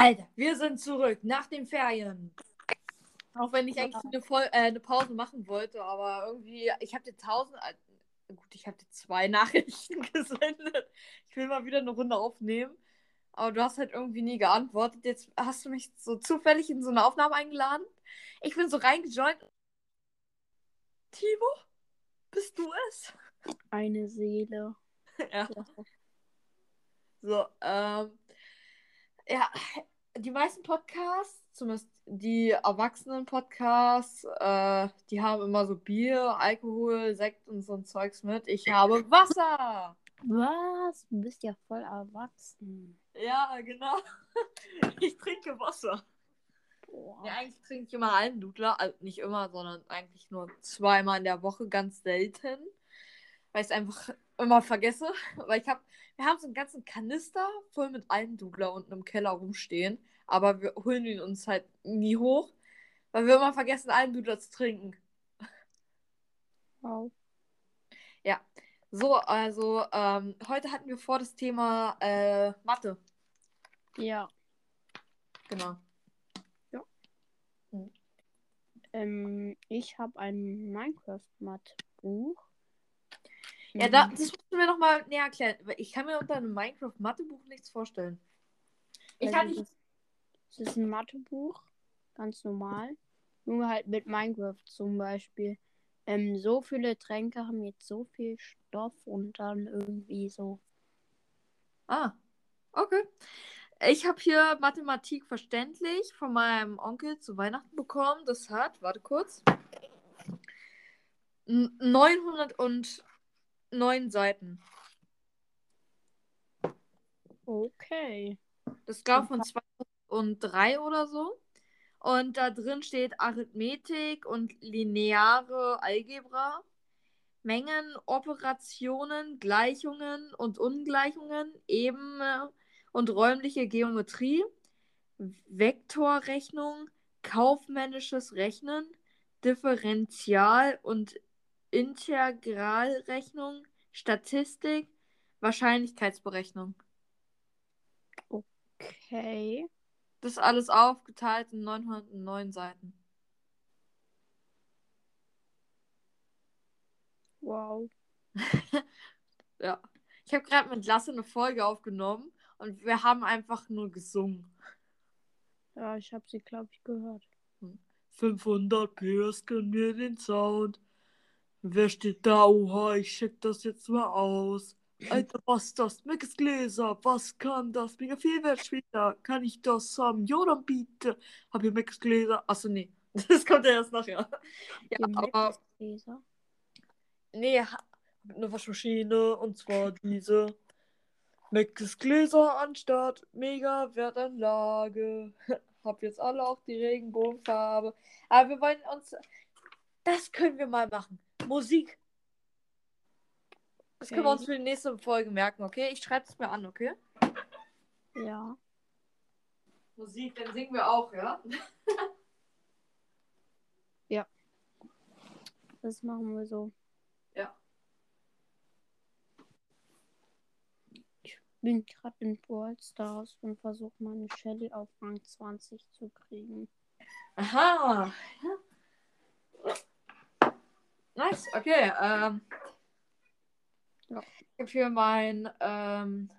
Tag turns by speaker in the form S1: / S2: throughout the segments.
S1: Alter, wir sind zurück nach den Ferien. Auch wenn ich eigentlich eine, Voll äh, eine Pause machen wollte, aber irgendwie, ich habe dir tausend, äh, gut, ich habe dir zwei Nachrichten gesendet. Ich will mal wieder eine Runde aufnehmen, aber du hast halt irgendwie nie geantwortet. Jetzt hast du mich so zufällig in so eine Aufnahme eingeladen. Ich bin so reingejoint. Timo, bist du es?
S2: Eine Seele.
S1: ja. So, ähm, ja, die meisten Podcasts, zumindest die Erwachsenen-Podcasts, äh, die haben immer so Bier, Alkohol, Sekt und so ein Zeugs mit. Ich habe Wasser.
S2: Was? Du bist ja voll erwachsen.
S1: Ja, genau. Ich trinke Wasser.
S2: Boah.
S1: Ja, eigentlich trinke ich immer einen Dudler. Also nicht immer, sondern eigentlich nur zweimal in der Woche, ganz selten. Weil ich es einfach immer vergesse. Weil ich habe, wir haben so einen ganzen Kanister voll mit Almdudler unten im Keller rumstehen. Aber wir holen ihn uns halt nie hoch. Weil wir immer vergessen, Almdudler zu trinken.
S2: Wow.
S1: Ja. So, also, ähm, heute hatten wir vor das Thema äh, Mathe.
S2: Ja.
S1: Genau.
S2: Ähm, ich habe ein Minecraft-Math-Buch.
S1: Ja, da, das musst du mir noch mal näher erklären. Ich kann mir unter einem Minecraft-Mathebuch nichts vorstellen. Ich
S2: Also
S1: kann
S2: es ist- ein Mathebuch, ganz normal. Nur halt mit Minecraft zum Beispiel. Ähm, so viele Tränke haben jetzt so viel Stoff und dann irgendwie so.
S1: Ah, okay. Ich habe hier Mathematik verständlich von meinem Onkel zu Weihnachten bekommen. Das hat, warte kurz, n- 909 Seiten.
S2: Okay.
S1: Das glaube von 2003 oder so. Und da drin steht Arithmetik und lineare Algebra, Mengen, Operationen, Gleichungen und Ungleichungen, Ebene und räumliche Geometrie, Vektorrechnung, kaufmännisches Rechnen, Differential- und Integralrechnung, Statistik, Wahrscheinlichkeitsberechnung.
S2: Okay.
S1: Das ist alles aufgeteilt in 909 Seiten.
S2: Wow.
S1: Ja. Ich habe gerade mit Lasse eine Folge aufgenommen und wir haben einfach nur gesungen.
S2: Ja, ich habe sie, glaube ich, gehört.
S1: 500 PS können wir den Sound. Wer steht da? Oha, ich check das jetzt mal aus. Alter, was ist das? Meckes Gläser, was kann das? Mega viel wert später. Kann ich das haben? Ja, dann biete. Hab hier Meckes Gläser. Achso, nee. Das kommt ja erst nachher. Ja,
S2: Den
S1: aber
S2: Leser.
S1: Nee, einer Waschmaschine und zwar diese Meckes Gläser anstatt Mega Wertanlage. Hab jetzt alle auch die Regenbogenfarbe. Aber wir wollen uns. Das können wir mal machen. Musik. Das können wir uns für die nächste Folge merken, okay? Ich schreibe es mir an, okay?
S2: Ja.
S1: Musik, dann singen wir auch, ja?
S2: Das machen wir so.
S1: Ja.
S2: Ich bin gerade in Brawl Stars und versuche meine Shelly auf Rang 20 zu kriegen.
S1: Aha. Nice, okay. Ähm. Ich habe hier mein, ähm,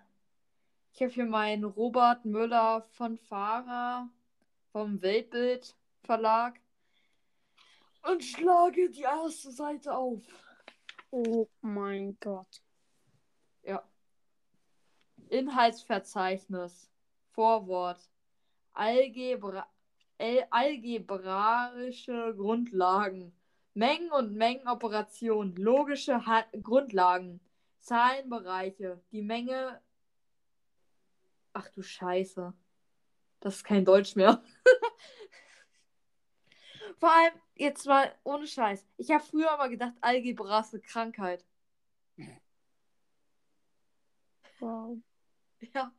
S1: ich habe hier meinen Robert Müller von Fahrer vom Weltbild Verlag und schlage die erste Seite auf.
S2: Oh mein Gott.
S1: Ja. Inhaltsverzeichnis. Vorwort. Algebra Al algebraische Grundlagen. Mengen und Mengenoperationen. Logische ha Grundlagen. Zahlenbereiche. Die Menge. Ach du Scheiße. Das ist kein Deutsch mehr. Vor allem, jetzt mal ohne Scheiß. Ich habe früher mal gedacht, Algebra ist eine Krankheit.
S2: Wow.
S1: Ja.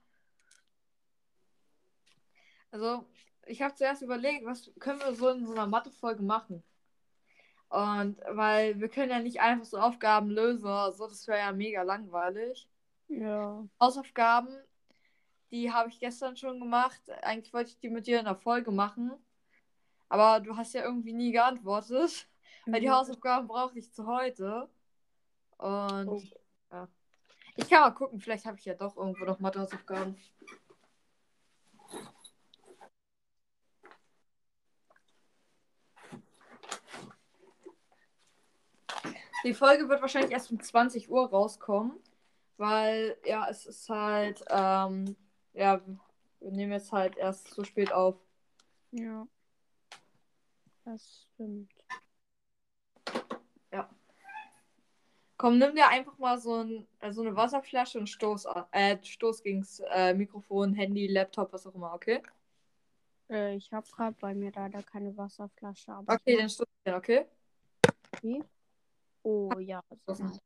S1: Also, ich habe zuerst überlegt, was können wir so in so einer Mathe-Folge machen? Und weil wir können ja nicht einfach so Aufgaben lösen so, das wäre ja mega langweilig.
S2: Ja.
S1: Hausaufgaben, die habe ich gestern schon gemacht. Eigentlich wollte ich die mit dir in der Folge machen. Aber du hast ja irgendwie nie geantwortet. Weil die
S2: Mhm.
S1: Hausaufgaben brauche ich zu heute. Und
S2: Oh.
S1: ja. Ich kann mal gucken, vielleicht habe ich ja doch irgendwo noch Mathe-Hausaufgaben. Die Folge wird wahrscheinlich erst um 20 Uhr rauskommen, weil ja, es ist halt, ähm, ja, wir nehmen jetzt halt erst so spät auf.
S2: Ja. Das stimmt.
S1: Komm, nimm dir einfach mal so, ein, äh, so eine Wasserflasche und stoß, an- äh, stoß gegens äh, Mikrofon, Handy, Laptop, was auch immer, okay?
S2: Äh, ich habe gerade bei mir leider keine Wasserflasche. Aber
S1: Okay, dann stoß den, okay?
S2: Wie? Oh ja.
S1: Das
S2: so.
S1: ist-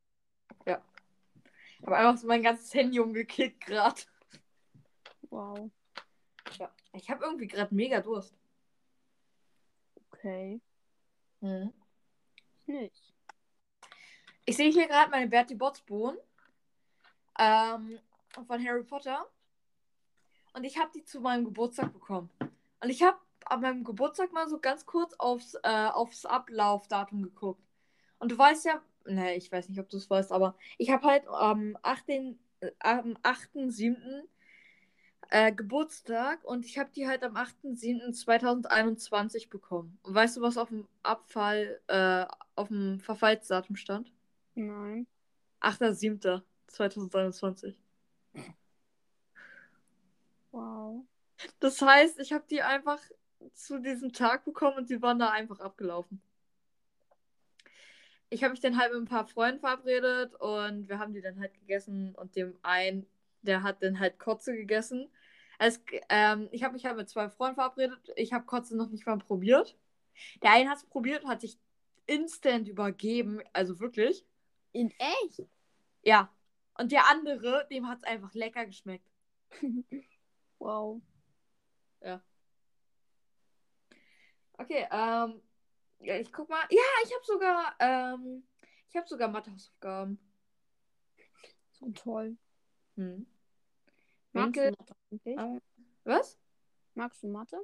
S1: Ich habe einfach so mein ganzes Handy umgekickt gerade.
S2: Wow.
S1: Ja. Ich habe irgendwie gerade mega Durst.
S2: Okay.
S1: Mhm.
S2: Nicht.
S1: Ich sehe hier gerade meine Bertie Botts Bohnen ähm, von Harry Potter. Und ich habe die zu meinem Geburtstag bekommen. Und ich habe an meinem Geburtstag mal so ganz kurz aufs, äh, aufs Ablaufdatum geguckt. Und du weißt ja, ne, ich weiß nicht, ob du es weißt, aber ich habe halt am 18. äh, am 8.7. Äh, Geburtstag und ich habe die halt am 8.7.2021 bekommen. Und weißt du, was auf dem Abfall, äh, auf dem Verfallsdatum stand?
S2: Nein.
S1: 8.7.2021.
S2: Wow.
S1: Das heißt, ich habe die einfach zu diesem Tag bekommen und die waren da einfach abgelaufen. Ich habe mich dann halt mit ein paar Freunden verabredet und wir haben die dann halt gegessen und dem einen, der hat dann halt Kotze gegessen. Es, ähm, ich habe mich halt mit zwei Freunden verabredet. Ich habe Kotze noch nicht mal probiert. Der eine hat es probiert und hat sich instant übergeben. Also wirklich.
S2: In echt?
S1: Ja. Und der andere, dem hat es einfach lecker geschmeckt.
S2: wow.
S1: Okay, ähm, ja, ich guck mal. Ja, ich habe sogar, ähm, ich habe sogar Mathehausaufgaben.
S2: So toll.
S1: Hm.
S2: Magst
S1: Winkel-
S2: du Mathe eigentlich?
S1: Ah. Was?
S2: Magst du Mathe?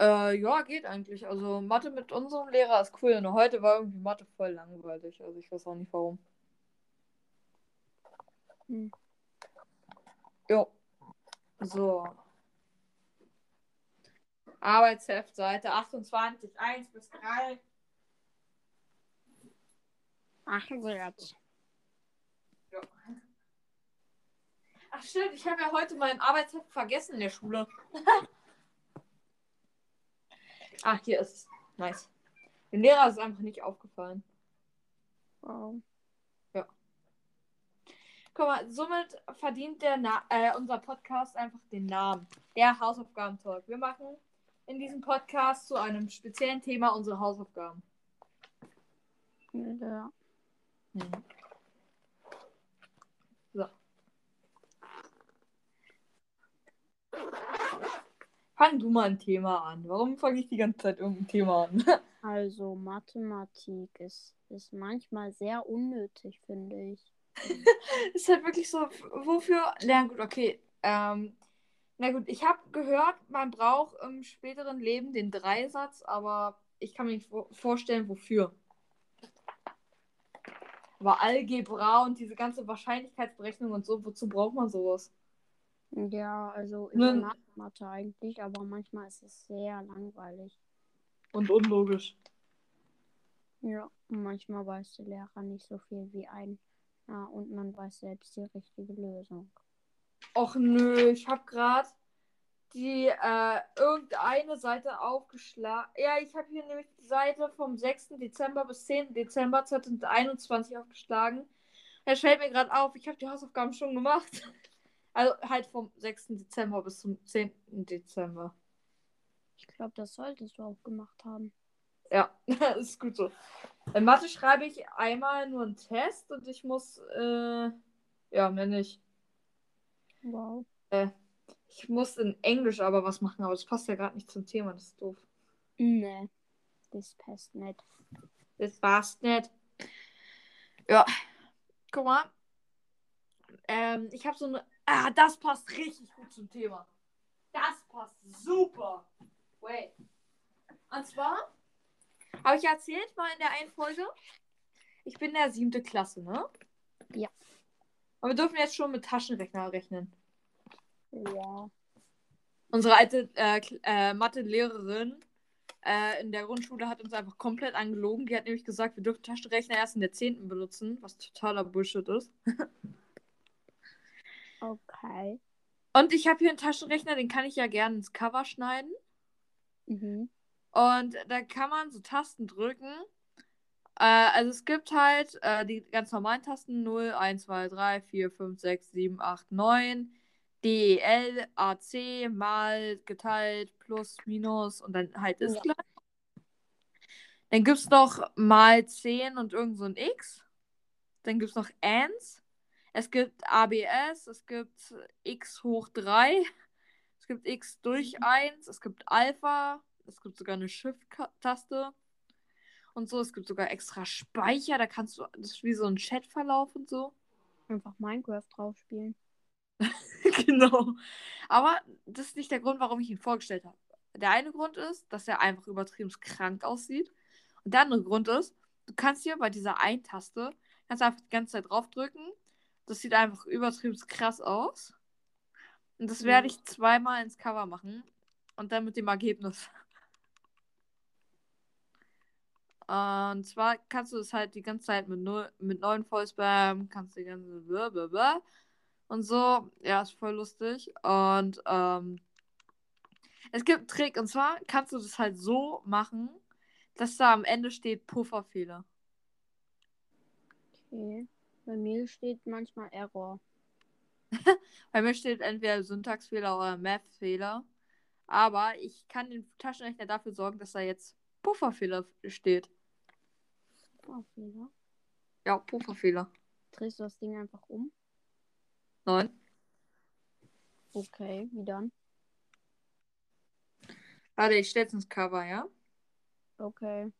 S1: Äh, ja, geht eigentlich. Also Mathe mit unserem Lehrer ist cool. Nur heute war irgendwie Mathe voll langweilig. Also ich weiß auch nicht warum.
S2: Hm.
S1: Jo. So. Arbeitsheft, Seite 28, 1 bis 3.
S2: Ach, jetzt.
S1: Ja. Ach stimmt, ich habe ja heute mein Arbeitsheft vergessen in der Schule. Ach, hier ist es. Nice. Dem Lehrer ist es einfach nicht aufgefallen.
S2: Wow.
S1: Guck mal, somit verdient der Na äh, unser Podcast einfach den Namen. Der Hausaufgaben-Talk. Wir machen in diesem Podcast zu einem speziellen Thema unsere Hausaufgaben.
S2: Ja.
S1: So. Fang du mal ein Thema an. Warum fange ich die ganze Zeit irgendein Thema an?
S2: Also Mathematik ist, ist manchmal sehr unnötig, finde ich.
S1: ist halt wirklich so, wofür lernen gut, okay. Ähm, na gut, ich habe gehört, man braucht im späteren Leben den Dreisatz, aber ich kann mir nicht vor- vorstellen, wofür. Aber Algebra und diese ganze Wahrscheinlichkeitsberechnung und so, wozu braucht man sowas?
S2: Ja, also
S1: Nun-
S2: mag Mathe eigentlich, aber manchmal ist es sehr langweilig.
S1: Und unlogisch.
S2: Ja, manchmal weiß der Lehrer nicht so viel wie ein. Ja, und man weiß selbst die richtige Lösung.
S1: Och nö, ich habe gerade die äh, irgendeine Seite aufgeschlagen. Ja, ich habe hier nämlich die Seite vom 6. Dezember bis 10. Dezember 2021 aufgeschlagen. Es fällt mir gerade auf, ich habe die Hausaufgaben schon gemacht. Also halt vom 6. Dezember bis zum 10. Dezember.
S2: Ich glaube, das solltest du auch gemacht haben.
S1: Ja, ist gut so. In Mathe schreibe ich einmal nur einen Test und ich muss, äh, ja, mehr nicht.
S2: Wow.
S1: Ich muss in Englisch aber was machen, aber das passt ja gerade nicht zum Thema, das ist doof.
S2: Nee, das passt nicht.
S1: Das war's nicht. Ja. Guck mal. Ähm, ich habe so eine. Ah, das passt richtig gut zum Thema. Das passt super. Wait. Und zwar habe ich erzählt mal in der einen Folge, ich bin in der siebte Klasse, ne?
S2: Ja.
S1: Aber wir dürfen jetzt schon mit Taschenrechner rechnen.
S2: Ja.
S1: Unsere alte äh, äh, Mathe-Lehrerin äh, in der Grundschule hat uns einfach komplett angelogen. Die hat nämlich gesagt, wir dürfen Taschenrechner erst in der 10. benutzen, was totaler Bullshit ist.
S2: Okay.
S1: Und ich habe hier einen Taschenrechner, den kann ich ja gerne ins Cover schneiden.
S2: Mhm.
S1: Und da kann man so Tasten drücken. Äh, also es gibt halt äh, die ganz normalen Tasten 0, 1, 2, 3, 4, 5, 6, 7, 8, 9. D, E, L, A, C, mal, geteilt, plus, minus und dann halt ist
S2: Ja.
S1: gleich. Dann gibt es noch mal 10 und irgend so ein X. Dann gibt es noch ANS. Es gibt ABS, es gibt X hoch 3. Es gibt X durch 1. Es gibt Alpha. Es gibt sogar eine Shift-Taste. Und so. Es gibt sogar extra Speicher. Da kannst du. Das ist wie so ein Chatverlauf und so.
S2: Einfach Minecraft drauf spielen.
S1: genau. Aber das ist nicht der Grund, warum ich ihn vorgestellt habe. Der eine Grund ist, dass er einfach übertrieben krank aussieht. Und der andere Grund ist, du kannst hier bei dieser Ein-Taste, kannst einfach die ganze Zeit draufdrücken. Das sieht einfach übertrieben krass aus. Und das werde ich zweimal ins Cover machen. Und dann mit dem Ergebnis. Und zwar kannst du es halt die ganze Zeit mit, null, mit neuen Vollspam, kannst du die ganze blablabla und so. Ja, ist voll lustig. Und ähm, es gibt einen Trick. Und zwar kannst du das halt so machen, dass da am Ende steht Pufferfehler.
S2: Okay. Bei mir steht manchmal Error.
S1: Bei mir steht entweder Syntaxfehler oder Math-Fehler. Aber ich kann den Taschenrechner dafür sorgen, dass da jetzt Pufferfehler steht.
S2: Oh, Fehler.
S1: Ja, Pufferfehler.
S2: Drehst du das Ding einfach um?
S1: Nein.
S2: Okay, wie dann?
S1: Warte, ich stell's ins Cover, ja?
S2: Okay.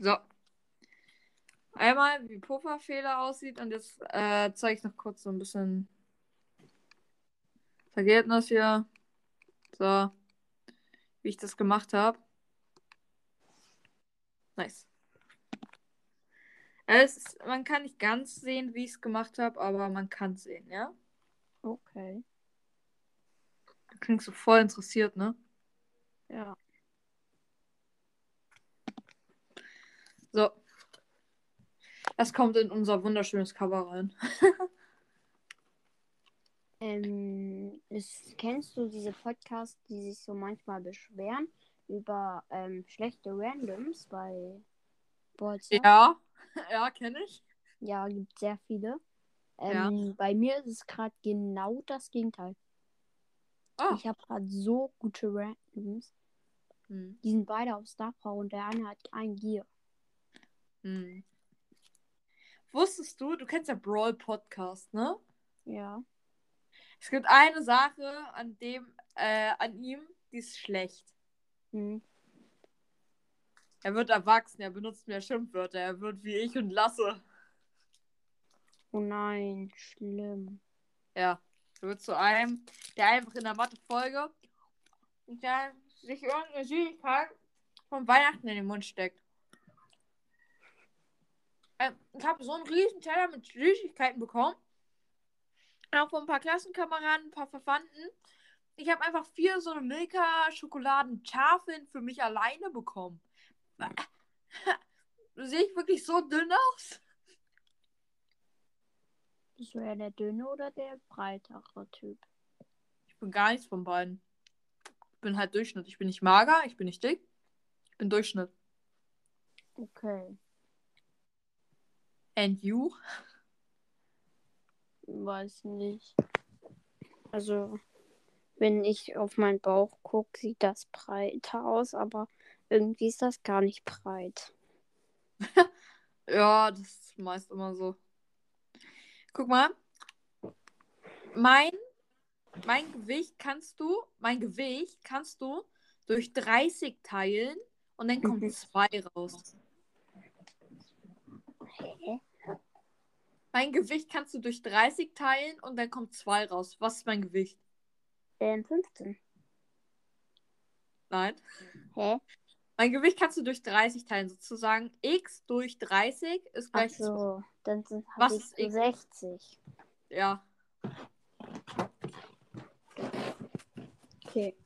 S1: So. Einmal, wie Pufferfehler aussieht und jetzt äh, zeige ich noch kurz so ein bisschen das Ergebnis hier. So. Wie ich das gemacht habe. Nice. Es ist, man kann nicht ganz sehen, wie ich es gemacht habe, aber man kann es sehen, ja?
S2: Okay.
S1: Du klingst so voll interessiert, ne?
S2: Ja.
S1: So. Das kommt in unser wunderschönes Cover rein.
S2: Ähm, ist, kennst du diese Podcasts, die sich so manchmal beschweren über ähm, schlechte Randoms bei Bolzer?
S1: Ja, ja, kenne ich.
S2: Ja, gibt sehr viele.
S1: Ja.
S2: Ähm, Bei mir ist es gerade genau das Gegenteil.
S1: Oh.
S2: Ich habe gerade so gute Randoms.
S1: Hm.
S2: Die sind beide auf Star Power und der eine hat ein Gear.
S1: Hm. Wusstest du, du kennst ja Brawl Podcast, ne?
S2: Ja.
S1: Es gibt eine Sache an dem, äh, an ihm, die ist schlecht.
S2: Hm.
S1: Er wird erwachsen, er benutzt mehr Schimpfwörter, er wird wie ich und Lasse.
S2: Oh nein, schlimm.
S1: Ja. Er wird zu einem, der einfach in der Mathe-Folge sich irgendeine Süßigkeit von Weihnachten in den Mund steckt. Ähm, Ich habe so einen riesen Teller mit Süßigkeiten bekommen. Auch von ein paar Klassenkameraden, ein paar Verwandten. Ich habe einfach vier so eine Milka-Schokoladen-Tafeln für mich alleine bekommen. Sehe ich wirklich so dünn aus?
S2: Bist du eher der dünne oder der breitere Typ?
S1: Ich bin gar nichts von beiden. Ich bin halt Durchschnitt. Ich bin nicht mager, ich bin nicht dick. Ich bin Durchschnitt.
S2: Okay.
S1: And you?
S2: Weiß nicht. Also, wenn ich auf meinen Bauch gucke, sieht das breiter aus, aber irgendwie ist das gar nicht breit.
S1: Ja, das ist meist immer so. Guck mal. Mein, mein Gewicht kannst du, mein Gewicht kannst du durch 30 teilen und dann kommt
S2: Mhm.
S1: 2 raus.
S2: Hä?
S1: Mein Gewicht kannst du durch 30 teilen und dann kommt 2 raus. Was ist mein Gewicht?
S2: Ähm, 15.
S1: Nein.
S2: Hä?
S1: Mein Gewicht kannst du durch 30 teilen. Sozusagen x durch 30 ist
S2: Ach
S1: gleich.
S2: so, dann sind
S1: Was ist X?
S2: 60.
S1: Ja.
S2: Okay.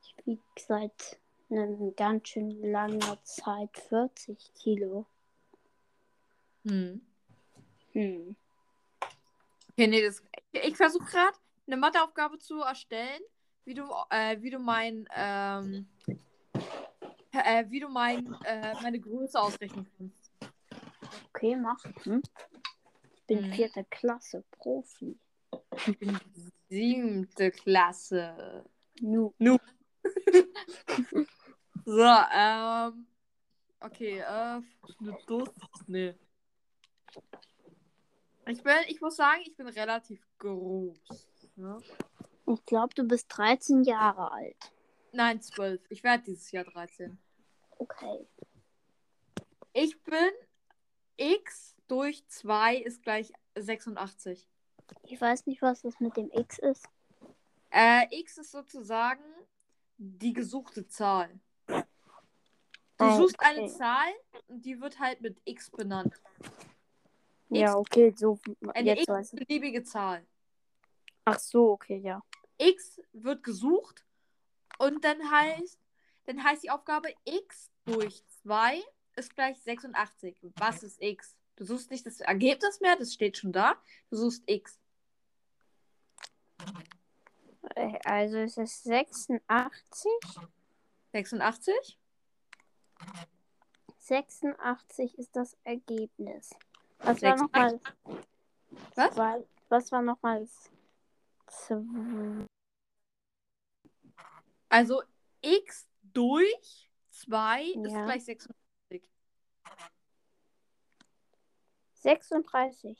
S2: Ich wiege seit einer ganz schön langer Zeit 40 Kilo.
S1: Hm.
S2: Hm.
S1: Okay, nee, das, ich, ich versuche gerade eine Matheaufgabe zu erstellen, wie du, äh, wie du mein, ähm, äh, wie du mein, äh, meine Größe ausrechnen kannst.
S2: Okay, mach. Hm? Ich bin
S1: Hm.
S2: vierte Klasse Profi.
S1: Ich bin siebte Klasse.
S2: Nu.
S1: So, ähm, okay, äh, eine Durst, nee. Ich bin, ich muss sagen, ich bin relativ groß. Ne?
S2: Ich glaube, du bist 13 Jahre alt.
S1: Nein, 12. Ich werde dieses Jahr 13.
S2: Okay.
S1: Ich bin x durch 2 ist gleich 86.
S2: Ich weiß nicht, was das mit dem X ist.
S1: Äh, x ist sozusagen die gesuchte Zahl. Du
S2: Ah,
S1: suchst eine
S2: okay.
S1: Zahl und die wird halt mit x benannt.
S2: Ja, okay, so.
S1: Eine
S2: Jetzt
S1: x
S2: weiß ich.
S1: beliebige Zahl.
S2: Ach so, okay, ja.
S1: x wird gesucht und dann heißt, dann heißt die Aufgabe x durch 2 ist gleich 86. Was ist x? Du suchst nicht das Ergebnis mehr, das steht schon da. Du suchst x.
S2: Also es ist 86.
S1: 86?
S2: 86 ist das Ergebnis. Was war nochmal?
S1: Was?
S2: Was war nochmal? Zwei.
S1: Also x durch 2 ist
S2: Ja.
S1: gleich 86.
S2: 36.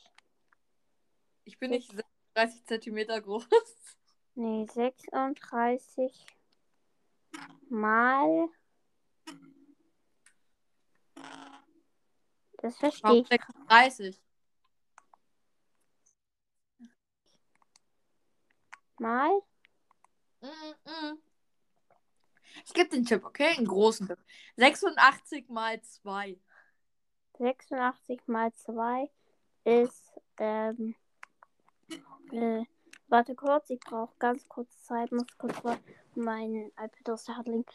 S1: Ich bin nicht 30 Zentimeter groß.
S2: Nee, 36 mal. Das verstehe ich.
S1: 36?
S2: Mal.
S1: Mm, mm. Ich gebe den Tipp, okay? Einen großen Tipp. 86 mal 2.
S2: 86 mal 2 ist. Ähm, äh, warte kurz, ich brauche ganz kurz Zeit, muss kurz mal mein iPad aus der Hand legen.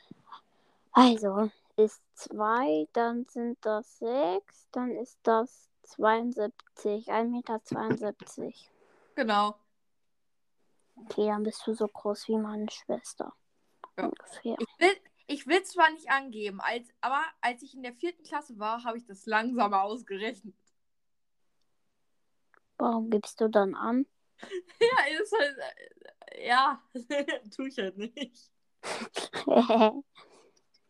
S2: Also, ist 2, dann sind das 6, dann ist das 72, 1,72 Meter.
S1: Genau.
S2: Okay, dann bist du so groß wie meine Schwester.
S1: Ja.
S2: Ungefähr.
S1: Ich will, ich will zwar nicht angeben, als, aber als ich in der vierten Klasse war, habe ich das langsamer ausgerechnet.
S2: Warum gibst du dann an?
S1: Ja, ist halt. äh, Ja, tue ich halt nicht.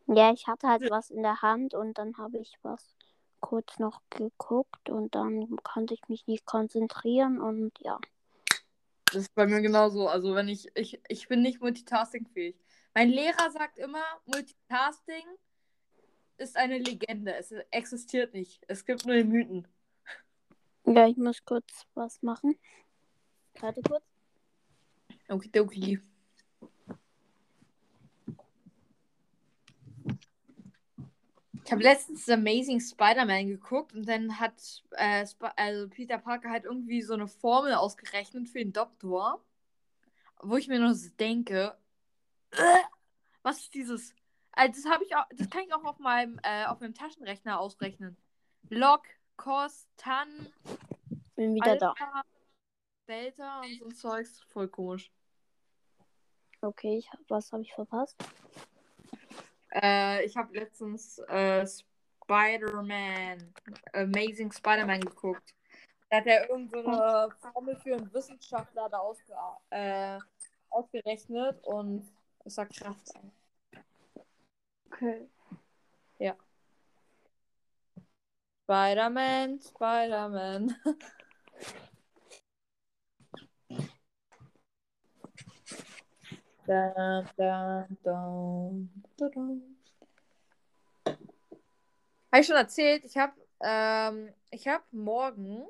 S2: ja, ich hatte halt was in der Hand und dann habe ich was kurz noch geguckt und dann konnte ich mich nicht konzentrieren und ja.
S1: Das ist bei mir genauso. Also, wenn ich. Ich, ich bin nicht multitaskingfähig. Mein Lehrer sagt immer, Multitasking ist eine Legende. Es existiert nicht. Es gibt nur Mythen.
S2: Ja, ich muss kurz was machen. Warte kurz.
S1: Okidoki. Ich habe letztens The Amazing Spider-Man geguckt und dann hat äh, also Peter Parker halt irgendwie so eine Formel ausgerechnet für den Doktor, wo ich mir nur so denke, äh, was ist dieses? Also das habe ich auch, das kann ich auch auf meinem äh, auf meinem Taschenrechner ausrechnen. Log, Cos, Tan,
S2: Bin wieder da.
S1: Alpha, Delta und so ein Zeugs, voll komisch.
S2: Okay, ich, was habe ich verpasst?
S1: Äh, ich habe letztens äh, Spider-Man, Amazing Spider-Man geguckt. Da hat er irgendeine so Formel für einen Wissenschaftler da ausge äh, ausgerechnet und es sah krass aus.
S2: Okay.
S1: Spider-Man, Spider-Man. Da, da, da, da, da. Habe ich schon erzählt, ich habe ähm, ich hab morgen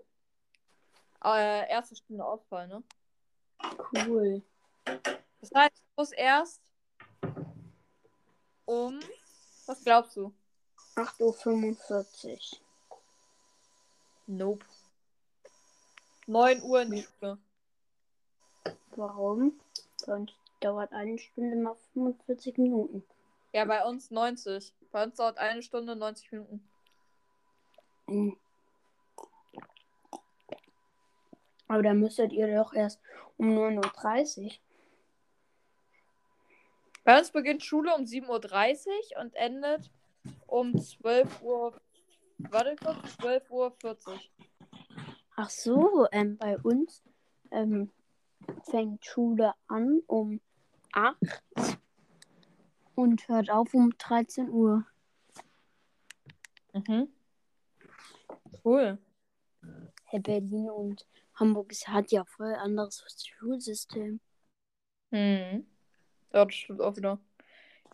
S1: äh, erste Stunde Ausfall, ne?
S2: Cool.
S1: Das heißt, ich muss erst um. Was glaubst du?
S2: 8.45 Uhr.
S1: Nope. 9 Uhr in die Schule.
S2: Warum? Sonst dauert eine Stunde mal 45 Minuten.
S1: Ja, bei uns 90. Bei uns dauert eine Stunde 90 Minuten.
S2: Mhm. Aber dann müsstet ihr doch erst um 9.30 Uhr.
S1: Bei uns beginnt Schule um 7.30 Uhr und endet um 12 Uhr. Warte kurz, 12.40 Uhr.
S2: Ach so, ähm, bei uns ähm, fängt Schule an um 8 und hört auf um 13 Uhr.
S1: Mhm. Cool.
S2: Hey, Berlin und Hamburg ist, hat ja voll anderes Schulsystem.
S1: Hm. Ja, das stimmt auch wieder.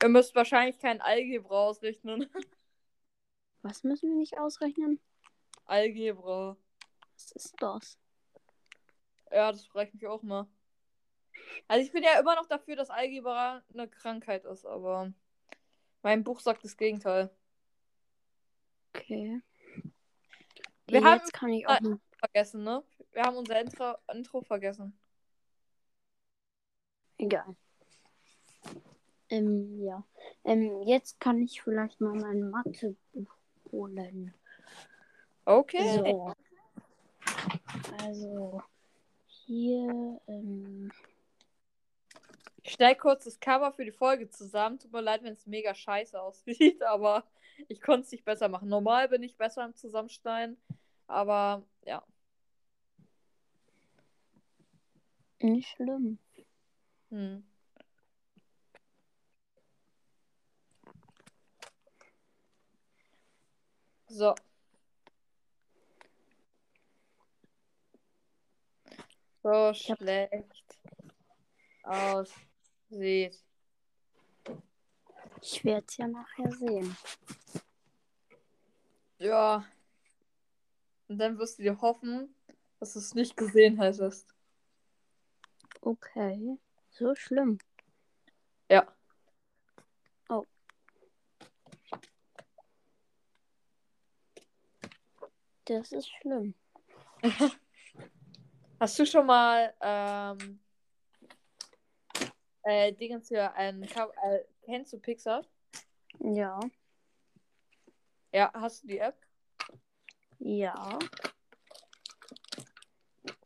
S1: Ihr müsst wahrscheinlich kein Algebra ausrechnen.
S2: Was müssen wir nicht ausrechnen?
S1: Algebra.
S2: Was ist das?
S1: Ja, das frage ich mich auch mal. Also ich bin ja immer noch dafür, dass Algebra eine Krankheit ist, aber mein Buch sagt das Gegenteil.
S2: Okay.
S1: Wir
S2: Ja,
S1: haben-
S2: jetzt kann ich auch mal.
S1: Vergessen, ne? Wir haben unser Intro, Intro vergessen.
S2: Egal. Ähm, ja. Ähm, jetzt kann ich vielleicht mal mein Mathebuch holen.
S1: Okay.
S2: So. Also, hier, ähm,
S1: Ich stell kurz das Cover für die Folge zusammen. Tut mir leid, wenn es mega scheiße aussieht, aber ich konnte es nicht besser machen. Normal bin ich besser im Zusammenschneiden, aber ja.
S2: nicht schlimm.
S1: Hm. So. So
S2: Ich hab-
S1: aussieht.
S2: Ich werde es ja nachher sehen.
S1: Ja. Und dann wirst du dir hoffen, dass du es nicht gesehen hättest.
S2: Okay. So schlimm.
S1: Ja.
S2: Das ist schlimm.
S1: Hast du schon mal ähm, äh, Dingens für ein äh, kennst du Pixar?
S2: Ja.
S1: Ja, hast du die App?
S2: Ja.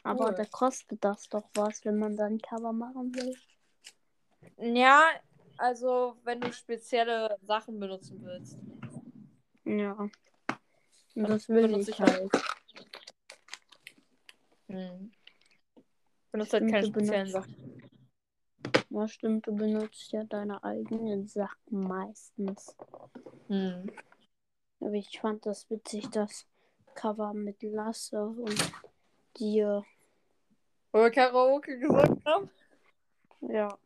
S2: Aber
S1: Cool.
S2: da kostet das doch was, wenn man dann Cover machen will.
S1: Ja, also wenn du spezielle Sachen benutzen willst.
S2: Ja. Und
S1: Das
S2: will
S1: benutze
S2: ich
S1: auch.
S2: halt.
S1: Hm. Benutzt halt keine speziellen Sachen.
S2: Ja, stimmt, du benutzt ja deine eigenen Sachen meistens.
S1: Hm.
S2: Aber ich fand das witzig, das Cover mit Lasse und dir.
S1: Wo wir Karaoke gesungen haben.
S2: Ja.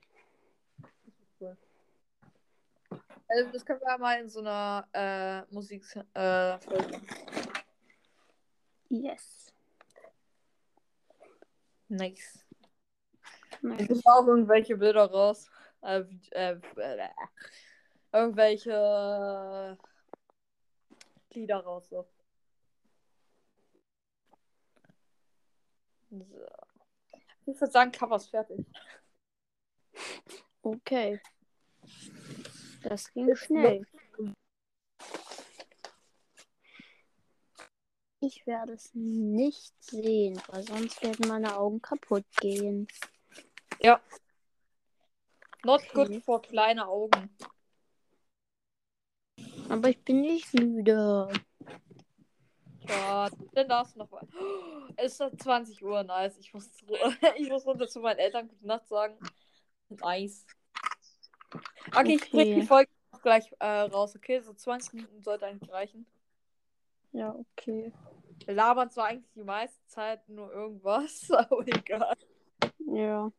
S1: Also das können wir mal in so einer äh, Musik äh, machen.
S2: Yes.
S1: Nice. Ich suche auch irgendwelche Bilder raus. Äh, äh, äh, irgendwelche Lieder raus. So. so. Ich würde sagen, Cover ist fertig.
S2: Okay. Das ging schnell. Ich werde es nicht sehen, weil sonst werden meine Augen kaputt gehen.
S1: Ja. Not
S2: Okay.
S1: good for kleine Augen.
S2: Aber ich bin nicht müde.
S1: Ja, dann darfst du noch mal. Es ist doch 20 Uhr, nice. Ich muss, ich muss runter zu meinen Eltern gute Nacht sagen. Nice. Okay, ich bring
S2: Okay.
S1: die Folge gleich äh, raus, okay? So 20 Minuten sollte eigentlich reichen.
S2: Ja, okay.
S1: Wir labern zwar eigentlich die meiste Zeit nur irgendwas, aber egal.
S2: Ja.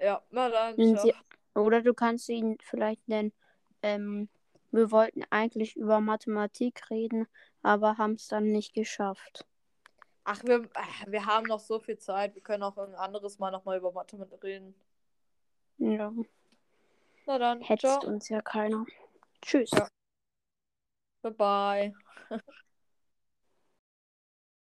S1: Ja, na dann.
S2: Sie, oder du kannst ihn vielleicht nennen, ähm, wir wollten eigentlich über Mathematik reden, aber haben es dann nicht geschafft.
S1: Ach, wir, ach, wir haben noch so viel Zeit. Wir können auch ein anderes Mal nochmal über Mathematik reden.
S2: Ja,
S1: Na dann,
S2: hetzt
S1: ciao.
S2: uns ja keiner. Tschüss.
S1: Ja. Bye bye.